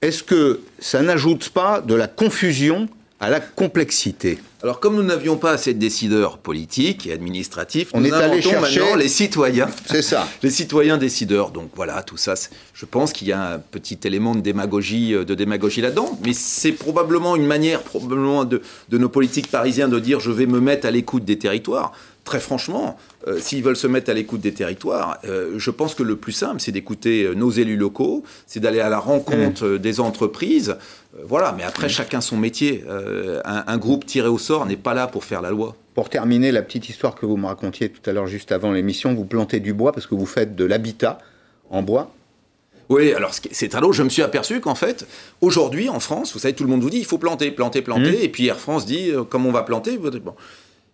Est-ce que ça n'ajoute pas de la confusion à la complexité. Alors, comme nous n'avions pas assez de décideurs politiques et administratifs, on nous est allé chercher maintenant les citoyens. C'est ça. les citoyens décideurs. Donc voilà, tout ça, je pense qu'il y a un petit élément de démagogie, euh, de démagogie là-dedans, mais c'est probablement une manière, probablement de, de nos politiques parisiens de dire je vais me mettre à l'écoute des territoires. Très franchement, euh, s'ils veulent se mettre à l'écoute des territoires, euh, je pense que le plus simple, c'est d'écouter euh, nos élus locaux, c'est d'aller à la rencontre euh, des entreprises. Voilà, mais après, chacun son métier. Un, un groupe tiré au sort n'est pas là pour faire la loi. Pour terminer, la petite histoire que vous me racontiez tout à l'heure, juste avant l'émission, vous plantez du bois parce que vous faites de l'habitat en bois. Oui, alors c'est très drôle, je me suis aperçu qu'en fait, aujourd'hui en France, vous savez, tout le monde vous dit il faut planter, planter, planter, Mmh. et puis Air France dit comment on va planter. Bon.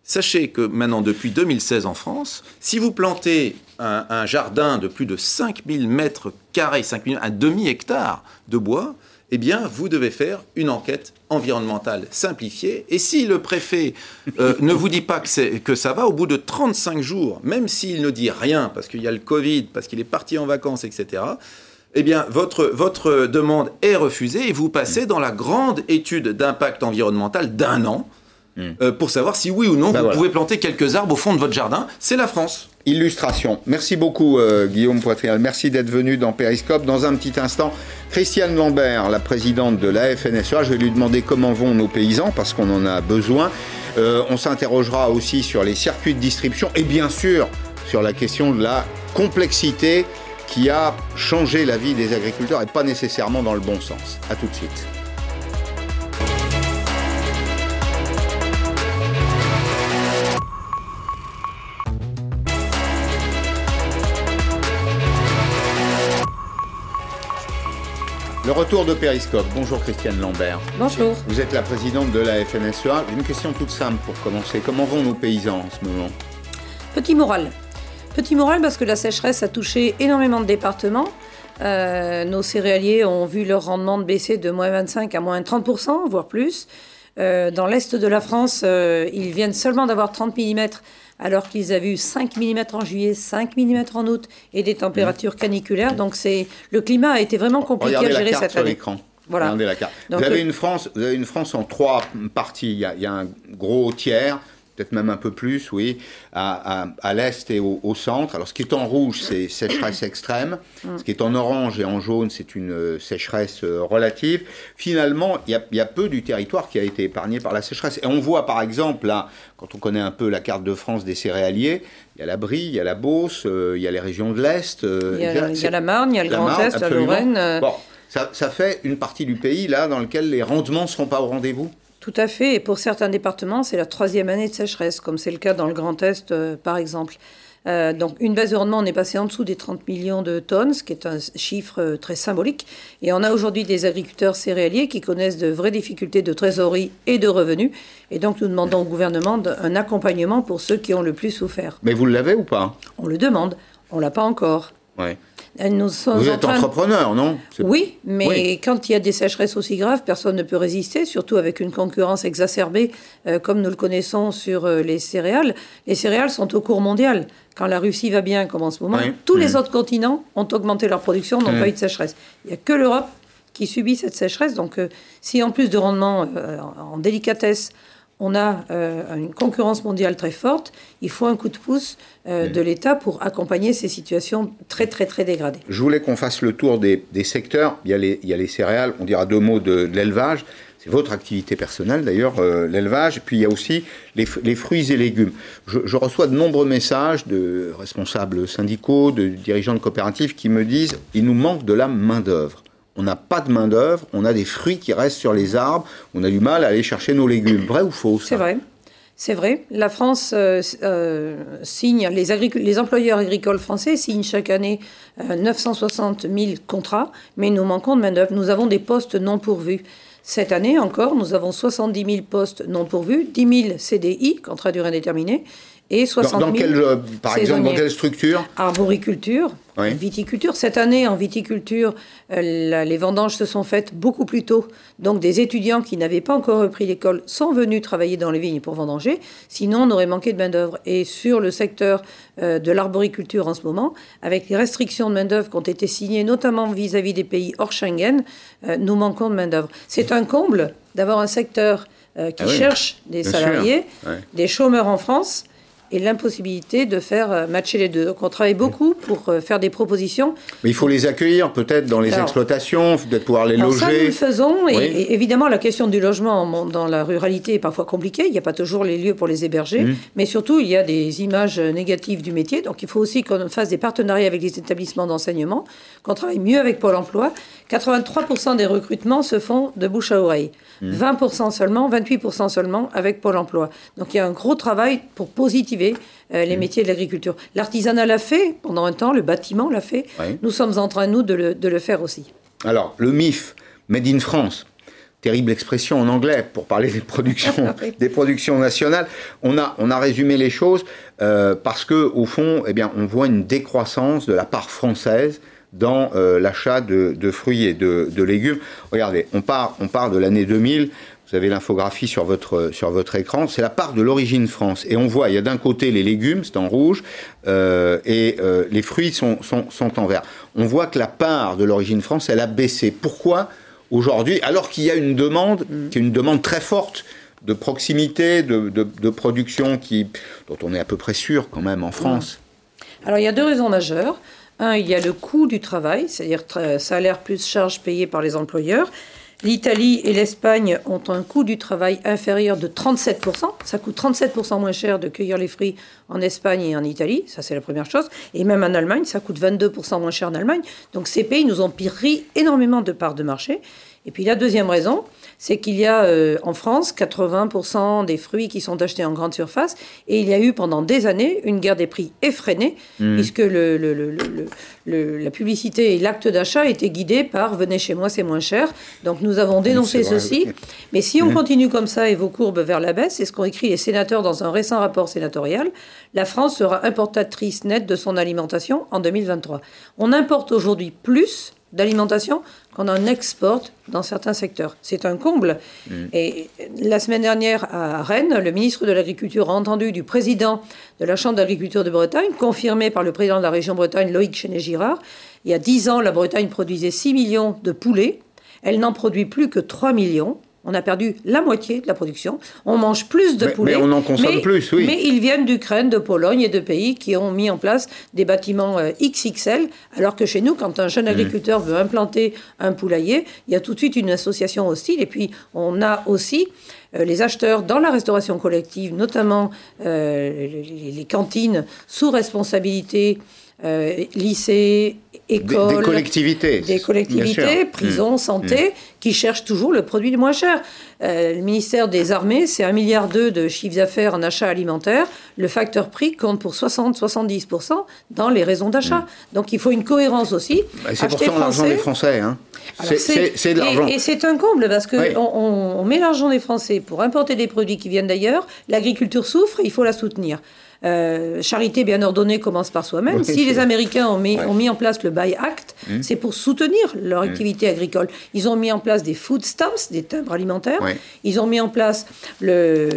Sachez que maintenant, depuis 2016 en France, si vous plantez un, jardin de plus de 5000 mètres carrés, 5000, un demi-hectare de bois, eh bien, vous devez faire une enquête environnementale simplifiée. Et si le préfet euh, ne vous dit pas que, ça va, au bout de 35 jours, même s'il ne dit rien, parce qu'il y a le Covid, parce qu'il est parti en vacances, etc., eh votre demande est refusée et vous passez dans la grande étude d'impact environnemental d'un an euh, pour savoir si oui ou non Ben vous voilà. pouvez planter quelques arbres au fond de votre jardin. C'est la France. Illustration. Merci beaucoup euh, Guillaume Poitrial. Merci d'être venu dans Périscope. Dans un petit instant, Christiane Lambert, la présidente de la FNSEA. Je vais lui demander comment vont nos paysans parce qu'on en a besoin. Euh, on s'interrogera aussi sur les circuits de distribution et bien sûr sur la question de la complexité qui a changé la vie des agriculteurs et pas nécessairement dans le bon sens. A tout de suite. Le retour de Périscope. Bonjour Christiane Lambert. Bonjour. Vous êtes la présidente de la FNSEA. Une question toute simple pour commencer. Comment vont nos paysans en ce moment? Petit moral. Petit moral parce que la sécheresse a touché énormément de départements. Euh, nos céréaliers ont vu leur rendement baisser de moins 25 à moins 30%, voire plus. Euh, dans l'est de la France, euh, ils viennent seulement d'avoir 30 mm alors qu'ils avaient eu 5 mm en juillet, 5 mm en août et des températures caniculaires. Donc c'est le climat a été vraiment compliqué Regardez à la gérer carte cette année. Voilà. Regardez la carte. Donc, vous, avez euh, une France, vous avez une France en trois parties. Il y a, il y a un gros tiers, peut-être même un peu plus, oui, à, à- à l'est et au, au centre. Alors, ce qui est en rouge, c'est sécheresse extrême. Ce qui est en orange et en jaune, c'est une euh, sécheresse euh, relative. Finalement, il y, a, il y a peu du territoire qui a été épargné par la sécheresse. Et on voit, par exemple, là, quand on connaît un peu la carte de France des céréaliers, il y a la Brie, il y a la Beauce, euh, il y a les régions de l'Est. euh, Il y a- etc. il y a la Marne, il y a le Grand Marne, Est, la. Lorraine, Bon, ça, ça fait une partie du pays, là, dans lequel les rendements ne seront pas au rendez-vous Tout à fait. Et pour certains départements, c'est la troisième année de sécheresse, comme c'est le cas dans le Grand Est, euh, par exemple. Euh, donc, une base de rendement, on est passé en dessous des 30 millions de tonnes, ce qui est un chiffre euh, très symbolique. Et on a aujourd'hui des agriculteurs céréaliers qui connaissent de vraies difficultés de trésorerie et de revenus. Et donc, nous demandons au gouvernement un accompagnement pour ceux qui ont le plus souffert. Mais vous l'avez ou pas? On le demande. On l'a pas encore. Ouais. Nous sommes Vous en êtes train- entrepreneur, non? Oui, mais Oui. quand il y a des sécheresses aussi graves, personne ne peut résister, surtout avec une concurrence exacerbée euh, comme nous le connaissons sur euh, les céréales. Les céréales sont au cours mondial. Quand la Russie va bien, comme en ce moment, Oui. tous les autres continents ont augmenté leur production, n'ont Mhm. pas eu de sécheresse. Il n'y a que l'Europe qui subit cette sécheresse. Donc, euh, si en plus de rendement en délicatesse, on a euh, une concurrence mondiale très forte, il faut un coup de pouce euh, de l'État pour accompagner ces situations très, très, très dégradées. Je voulais qu'on fasse le tour des, des secteurs. Il y, a les, il y a les céréales, on dira deux mots de, de l'élevage. C'est votre activité personnelle d'ailleurs, euh, l'élevage. Puis il y a aussi les fruits et légumes. Je, je reçois de nombreux messages de responsables syndicaux, de dirigeants de coopératives qui me disent il nous manque de la main-d'œuvre. On n'a pas de main-d'œuvre, on a des fruits qui restent sur les arbres, on a du mal à aller chercher nos légumes. Vrai ou faux C'est vrai. C'est. La France euh, euh, signe, les, employeurs agricoles français signent chaque année euh, 960 000 contrats, mais nous manquons de main-d'œuvre. Nous avons des postes non pourvus. Cette année encore, nous avons 70 000 postes non pourvus, 10 000 CDI, contrat durée indéterminée, et 60 Dans, 000 dans quelle, euh, par exemple, dans quelle structure Arboriculture, Oui. viticulture. Cette année, en viticulture, euh, la- les vendanges se sont faites beaucoup plus tôt. Donc, des étudiants qui n'avaient pas encore repris l'école sont venus travailler dans les vignes pour vendanger. Sinon, on aurait manqué de main-d'œuvre. Et sur le secteur euh, de l'arboriculture en ce moment, avec les restrictions de main-d'œuvre qui ont été signées, notamment vis-à-vis des pays hors Schengen, euh, nous manquons de main-d'œuvre. C'est un comble d'avoir un secteur euh, qui Ah oui, cherche des salariés. Ouais. des chômeurs en France et l'impossibilité de faire euh, matcher les deux. Donc on travaille beaucoup pour euh, faire des propositions. Mais il faut les accueillir peut-être dans les Alors, exploitations, peut-être pouvoir les Alors loger. ça, nous le faisons. Et, Oui. et évidemment, la question du logement dans la ruralité est parfois compliquée. Il n'y a pas toujours les lieux pour les héberger. Mhm. Mais surtout, il y a des images négatives du métier. Donc il faut aussi qu'on fasse des partenariats avec les établissements d'enseignement, qu'on travaille mieux avec Pôle emploi. 83% des recrutements se font de bouche à oreille. Mhm. 20% seulement, 28% seulement avec Pôle emploi. Donc il y a un gros travail pour positiver euh, les métiers de l'agriculture. L'artisanat l'a fait pendant un temps, le bâtiment l'a fait. Oui. Nous sommes en train, nous, de le, de le faire aussi. Alors, le MIF, Made in France, terrible expression en anglais pour parler des productions, des productions nationales. On a, on a résumé les choses euh, parce que au fond, eh bien, on voit une décroissance de la part française dans euh, l'achat de, fruits et de, légumes. Regardez, on part, on part de l'année 2000. Vous avez l'infographie sur votre, sur votre écran. C'est la part de l'origine France. Et on voit, il y a d'un côté les légumes, c'est en rouge, euh, et euh, les fruits sont, sont, sont en vert. On voit que la part de l'origine France, elle a baissé. Pourquoi aujourd'hui, alors qu'il y a une demande, qui une demande très forte de proximité, de, de, de production qui, dont on est à peu près sûr quand même en France? Alors il y a deux raisons majeures. Un, il y a le coût du travail, c'est-à-dire salaire plus charges payées par les employeurs. L'Italie et l'Espagne ont un coût du travail inférieur de 37%. Ça coûte 37% moins cher de cueillir les fruits en Espagne et en Italie. Ça, c'est la première chose. Et même en Allemagne, ça coûte 22% moins cher en Allemagne. Donc ces pays nous ont pris énormément de parts de marché. Et puis la deuxième raison, c'est qu'il y a euh, en France 80% des fruits qui sont achetés en grande surface et il y a eu pendant des années une guerre des prix effrénée Mhm. puisque le, le- le- le- le- la publicité et l'acte d'achat étaient guidés par venez chez moi c'est moins cher. Donc nous avons dénoncé ceci. Mais si on Mhm. continue comme ça et vos courbes vers la baisse, c'est ce qu'ont écrit les sénateurs dans un récent rapport sénatorial, la France sera importatrice nette de son alimentation en 2023. On importe aujourd'hui plus d'alimentation qu'on en exporte dans certains secteurs. C'est un comble. Et la semaine dernière, à Rennes, le ministre de l'Agriculture a entendu du président de la Chambre d'agriculture de Bretagne, confirmé par le président de la région Bretagne, Loïc Chenet-Girard. Il y a 10 ans, la Bretagne produisait 6 millions de poulets. Elle n'en produit plus que 3 millions. On a perdu la moitié de la production. On mange plus de Mais- poulets. mais on en consomme mais- plus, oui. Mais ils viennent d'Ukraine, de Pologne et de pays qui ont mis en place des bâtiments euh, XXL, alors que chez nous, quand un Mmh. jeune agriculteur veut implanter un poulailler, il y a tout de suite une association hostile. Et puis, on a aussi euh, les acheteurs dans la restauration collective, notamment euh, les cantines sous responsabilité, euh, lycées, écoles. des collectivités. Des collectivités, sûr. prisons, Mmh. santé, qui cherchent toujours le produit le moins cher. Euh, le ministère des Armées, c'est 1,2 milliard de chiffre d'affaires en achat alimentaire. Le facteur prix compte pour 60-70% dans les raisons d'achat. Donc il faut une cohérence aussi. Bah, c'est pourtant l'argent des Français. Hein. C'est- de l'argent. Et, c'est un comble parce que Oui. on, on- on met l'argent des Français pour importer des produits qui viennent d'ailleurs. L'agriculture souffre, il faut la soutenir. Euh, charité bien ordonnée commence par soi-même. Si les Américains ont mis, Ouais. ont mis en place le Buy Act, Mm. c'est pour soutenir leur Mm. activité agricole. Ils ont mis en place des food stamps, des timbres alimentaires. Ouais. Ils ont mis en place le,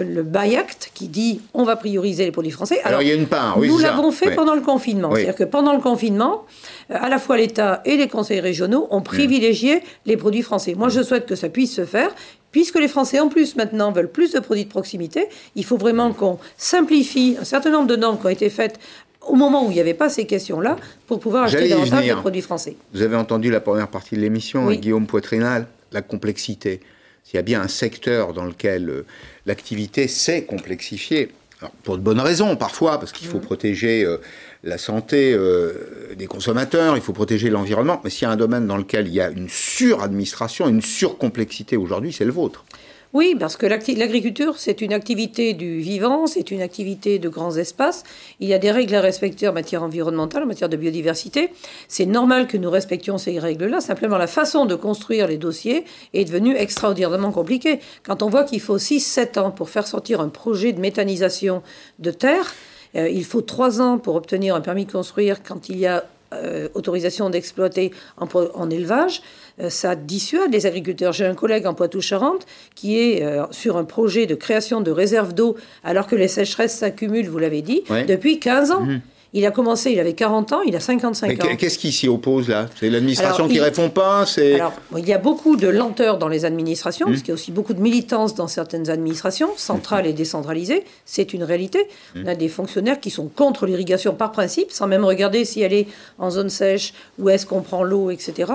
le Buy Act qui dit on va prioriser les produits français. Alors, il y a une part, oui, Nous l'avons fait Ouais. pendant le confinement. Oui. C'est-à-dire que pendant le confinement, à la fois l'État et les conseils régionaux ont privilégié les produits français. Moi, je souhaite que ça puisse se faire. Puisque les Français, en plus, maintenant, veulent plus de produits de proximité, il faut vraiment qu'on simplifie un certain nombre de normes qui ont été faites au moment où il n'y avait pas ces questions-là pour pouvoir acheter davantage de produits français. Vous avez entendu la première partie de l'émission, Oui. avec Guillaume Poitrinal, la complexité. S'il y a bien un secteur dans lequel euh, l'activité s'est complexifiée, alors, pour de bonnes raisons parfois, parce qu'il faut protéger euh, la santé euh, des consommateurs, il faut protéger l'environnement, mais s'il y a un domaine dans lequel il y a une suradministration, une surcomplexité aujourd'hui, c'est le vôtre. Oui, parce que l'agriculture, c'est une activité du vivant, c'est une activité de grands espaces. Il y a des règles à respecter en matière environnementale, en matière de biodiversité. C'est normal que nous respections ces règles-là. Simplement, la façon de construire les dossiers est devenue extraordinairement compliquée. Quand on voit qu'il faut 6-7 ans pour faire sortir un projet de méthanisation de terre, euh, il faut 3 ans pour obtenir un permis de construire quand il y a euh, autorisation d'exploiter en, élevage, euh, ça dissuade les agriculteurs. J'ai un collègue en Poitou-Charentes qui est euh, sur un projet de création de réserves d'eau alors que les sécheresses s'accumulent, vous l'avez dit, Ouais. depuis 15 ans. Mhm. Il a commencé, il avait 40 ans, il a 55 Mais ans. qu'est- qu'est-ce qui s'y oppose là? C'est l'administration qui il- répond pas C'est Alors, bon, il y a beaucoup de lenteur dans les administrations, Mmh. parce qu'il y a aussi beaucoup de militance dans certaines administrations, centrales et décentralisées. C'est une réalité. Mmh. On a des fonctionnaires qui sont contre l'irrigation par principe, sans même regarder si elle est en zone sèche, où est-ce qu'on prend l'eau, etc.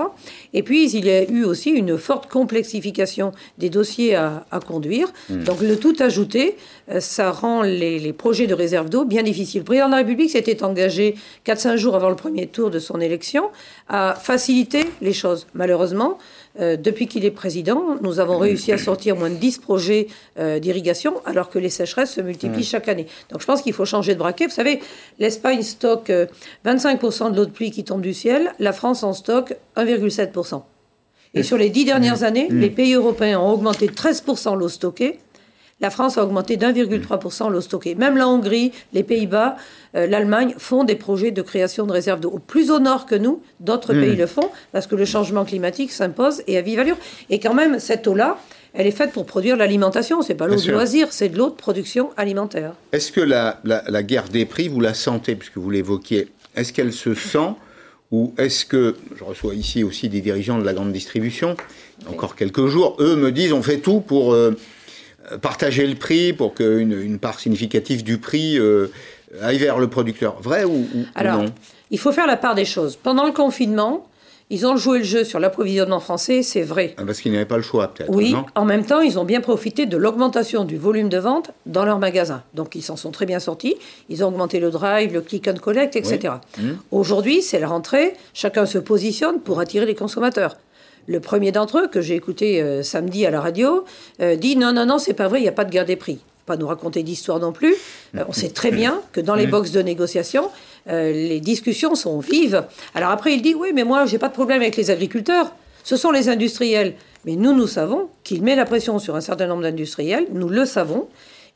Et puis, il y a eu aussi une forte complexification des dossiers à, à conduire. Donc, le tout ajouté, euh, ça rend les, les projets de réserve d'eau bien difficiles. Le président de la République s'était engagé 4-5 jours avant le premier tour de son élection à faciliter les choses. Malheureusement, euh, depuis qu'il est président, nous avons réussi à sortir moins de 10 projets euh, d'irrigation, alors que les sécheresses se multiplient chaque année. Donc je pense qu'il faut changer de braquet. Vous savez, l'Espagne stocke euh, 25% de l'eau de pluie qui tombe du ciel, la France en stocke 1,7%. Et sur les dix dernières années, les pays européens ont augmenté de 13% l'eau stockée. La France a augmenté d'1,3% l'eau stockée. Même la Hongrie, les Pays-Bas, euh, l'Allemagne font des projets de création de réserves d'eau. Plus au nord que nous, d'autres Mm. pays le font, parce que le changement climatique s'impose et à vive allure. Et quand même, cette eau-là, elle est faite pour produire l'alimentation. C'est pas l'eau de loisir, c'est de l'eau de production alimentaire. Est-ce que la, la- la guerre des prix, vous la sentez, puisque vous l'évoquiez Est-ce qu'elle se sent ou est-ce que, je reçois ici aussi des dirigeants de la grande distribution, encore quelques jours, eux me disent on fait tout pour euh, partager le prix, pour qu'une une part significative du prix euh, aille vers le producteur. Vrai ou, ou- ou Alors, non? il faut faire la part des choses. Pendant le confinement, ils ont joué le jeu sur l'approvisionnement français, c'est vrai. Ah, Parce qu'ils n'avaient pas le choix, peut-être. Oui, non? en même temps, ils ont bien profité de l'augmentation du volume de vente dans leurs magasins. Donc, ils s'en sont très bien sortis. Ils ont augmenté le drive, le click and collect, etc. Oui. Mmh. Aujourd'hui, c'est la rentrée. Chacun se positionne pour attirer les consommateurs. Le premier d'entre eux, que j'ai écouté euh, samedi à la radio, euh, dit non, non, non, c'est pas vrai, il n'y a pas de guerre des prix. Pas nous raconter d'histoire non plus. Euh, on sait très bien que dans les Mmh. boxes de négociation, les discussions sont vives. Alors après, il dit oui, mais moi, j'ai pas de problème avec les agriculteurs. Ce sont les industriels. Mais nous, nous savons qu'il met la pression sur un certain nombre d'industriels. Nous le savons.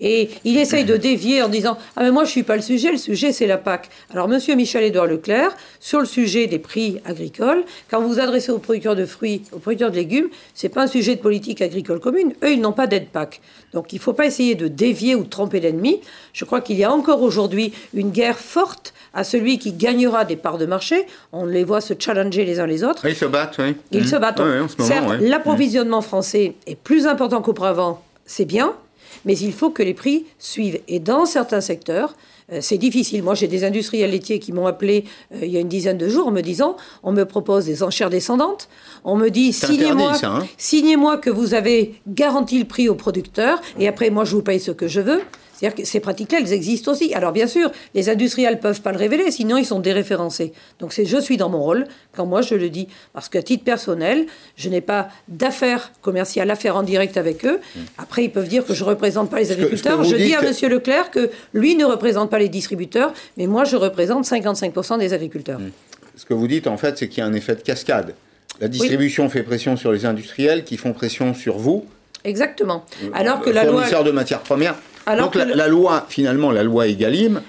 Et il essaye de dévier en disant Ah, mais moi, je ne suis pas le sujet, le sujet, c'est la PAC. Alors, monsieur Michel-Édouard Leclerc, sur le sujet des prix agricoles, quand vous vous adressez aux producteurs de fruits, aux producteurs de légumes, ce n'est pas un sujet de politique agricole commune. Eux, ils n'ont pas d'aide PAC. Donc, il ne faut pas essayer de dévier ou de tromper l'ennemi. Je crois qu'il y a encore aujourd'hui une guerre forte à celui qui gagnera des parts de marché. On les voit se challenger les uns les autres. Ils se battent, oui. Ils Mmh. se battent. Certes, ouais. l'approvisionnement français est plus important qu'auparavant, c'est bien, mais il faut que les prix suivent. Et dans certains secteurs, euh, c'est difficile. Moi, j'ai des industriels laitiers qui m'ont appelé euh, il y a une dizaine de jours en me disant on me propose des enchères descendantes. On me dit signez-moi hein signez-moi que vous avez garanti le prix au producteur et après, moi, je vous paye ce que je veux. C'est-à-dire que ces pratiques-là, elles existent aussi. Alors bien sûr, les industriels ne peuvent pas le révéler, sinon ils sont déréférencés. Donc c'est je suis dans mon rôle quand moi je le dis. Parce qu'à titre personnel, je n'ai pas d'affaires commerciales à faire en direct avec eux. Après, ils peuvent dire que je ne représente pas les agriculteurs. je dis à Monsieur Leclerc que lui ne représente pas les distributeurs, mais moi je représente 55% des agriculteurs. Ce que vous dites, en fait, c'est qu'il y a un effet de cascade. La distribution fait pression sur les industriels qui font pression sur vous, Exactement. Alors que la loi... fournisseurs de matières premières. Alors Donc la, le- la loi, finalement, la loi Egalim,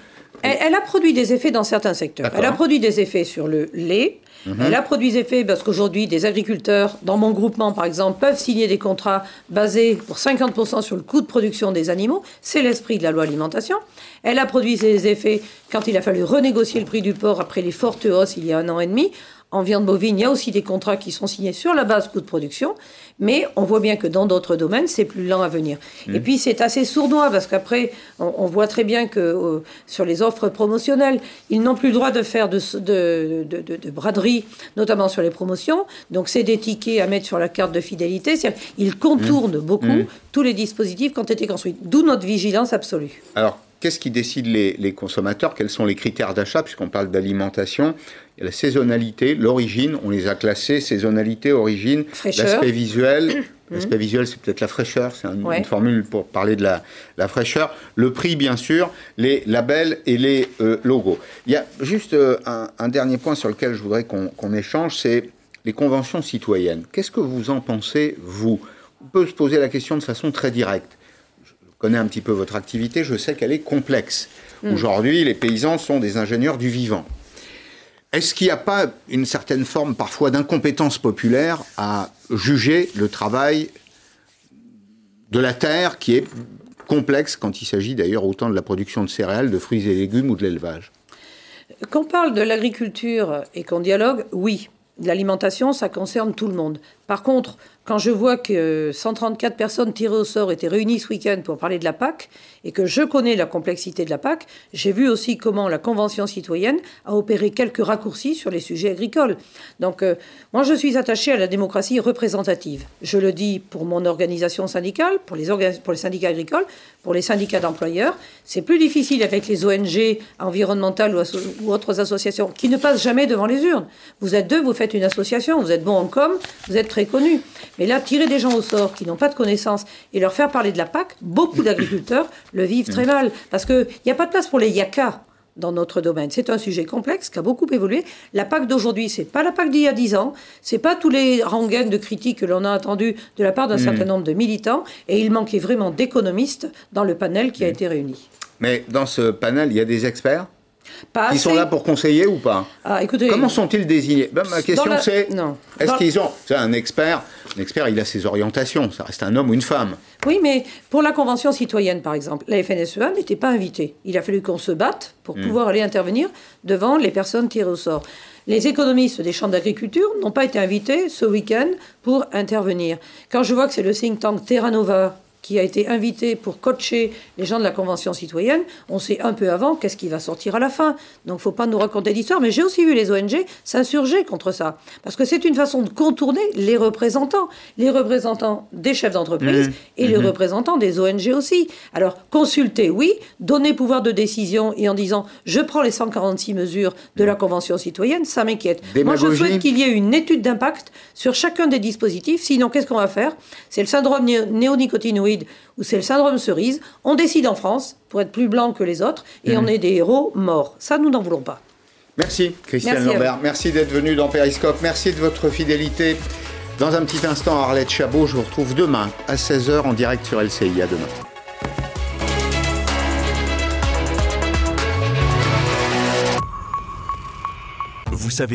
Elle, elle a produit des effets dans certains secteurs. Elle a produit des effets sur le lait. Mhm. Elle a produit des effets parce qu'aujourd'hui, des agriculteurs, dans mon groupement par exemple, peuvent signer des contrats basés pour 50% sur le coût de production des animaux. C'est l'esprit de la loi alimentation. Elle a produit ses effets quand il a fallu renégocier le prix du porc après les fortes hausses il y a un an et demi. En viande bovine, il y a aussi des contrats qui sont signés sur la base coût de production, mais on voit bien que dans d'autres domaines, c'est plus lent à venir. Mhm. Et puis c'est assez sournois parce qu'après, on, on voit très bien que euh, sur les offres promotionnelles, ils n'ont plus le droit de faire de, de, de- de- de braderie, notamment sur les promotions. Donc c'est des tickets à mettre sur la carte de fidélité. Ils contournent beaucoup Mhm. tous les dispositifs qui ont été construits. D'où notre vigilance absolue. Alors, qu'est-ce qui décide les, les consommateurs? Quels sont les critères d'achat? Puisqu'on parle d'alimentation, il y a la saisonnalité, l'origine, on les a classés, saisonnalité, origine, l'aspect visuel. Mhm. L'aspect visuel, c'est peut-être la fraîcheur, c'est un- Ouais. une formule pour parler de la, la fraîcheur. Le prix, bien sûr, les labels et les euh, logos. Il y a juste euh, un, un dernier point sur lequel je voudrais qu'on échange, c'est les conventions citoyennes. Qu'est-ce que vous en pensez, vous? On peut se poser la question de façon très directe connais un petit peu votre activité, je sais qu'elle est complexe. Mm. Aujourd'hui, les paysans sont des ingénieurs du vivant. Est-ce qu'il n'y a pas une certaine forme parfois d'incompétence populaire à juger le travail de la terre qui est complexe quand il s'agit d'ailleurs autant de la production de céréales, de fruits et légumes ou de l'élevage? Qu'on parle de l'agriculture et qu'on dialogue, oui. L'alimentation, ça concerne tout le monde. Par contre, quand je vois que 134 personnes tirées au sort étaient réunies ce week-end pour parler de la PAC, et que je connais la complexité de la PAC, j'ai vu aussi comment la Convention citoyenne a opéré quelques raccourcis sur les sujets agricoles. Donc, euh, moi, je suis attachée à la démocratie représentative. Je le dis pour mon organisation syndicale, pour les, syndicats agricoles, pour les syndicats d'employeurs. C'est plus difficile avec les ONG environnementales ou, ou, autres associations qui ne passent jamais devant les urnes. Vous êtes deux, vous faites une association, vous êtes bon en com, vous êtes très connu. Mais là, tirer des gens au sort qui n'ont pas de connaissances et leur faire parler de la PAC, beaucoup d'agriculteurs le vivent très mal. Parce qu'il n'y a pas de place pour les yakas dans notre domaine. C'est un sujet complexe qui a beaucoup évolué. La PAC d'aujourd'hui, c'est pas la PAC d'il y a 10 ans, c'est pas tous les rengaines de critiques que l'on a entendus de la part d'un certain nombre de militants, et il manquait vraiment d'économistes dans le panel qui a été réuni. Mais dans ce panel, il y a des experts qui sont là pour conseiller ou pas? Ah, écoutez, Comment sont-ils désignés? Ben, Ma question c'est est-ce qu'ils ont c'est un expert Un expert, il a ses orientations. Ça reste un homme ou une femme. Oui, mais pour la convention citoyenne, par exemple, la FNSEA n'était pas invitée. Il a fallu qu'on se batte pour hmm. pouvoir aller intervenir devant les personnes tirées au sort. Les économistes des champs d'agriculture n'ont pas été invités ce week-end pour intervenir. Quand je vois que c'est le think tank Terra Nova qui a été invité pour coacher les gens de la Convention citoyenne, on sait un peu avant qu'est-ce qui va sortir à la fin. Donc, faut pas nous raconter d'histoire. Mais j'ai aussi vu les ONG s'insurger contre ça. Parce que c'est une façon de contourner les représentants. Les représentants des chefs d'entreprise mmh. et les mmh. représentants des ONG aussi. Alors, consulter, oui. Donner pouvoir de décision et en disant je prends les 146 mesures de la Convention citoyenne, ça m'inquiète. Moi, je souhaite qu'il y ait une étude d'impact sur chacun des dispositifs. Sinon, qu'est-ce qu'on va faire? C'est le syndrome néonicotinoïde Sud, où c'est le syndrome cerise, on décide en France, pour être plus blanc que les autres, et mmh. on est des héros morts. Ça, nous n'en voulons pas. Merci, Christiane Lambert. Merci d'être venu dans Periscope. Merci de votre fidélité. Dans un petit instant, Arlette Chabot, je vous retrouve demain à 16h en direct sur LCI. À demain. Vous savez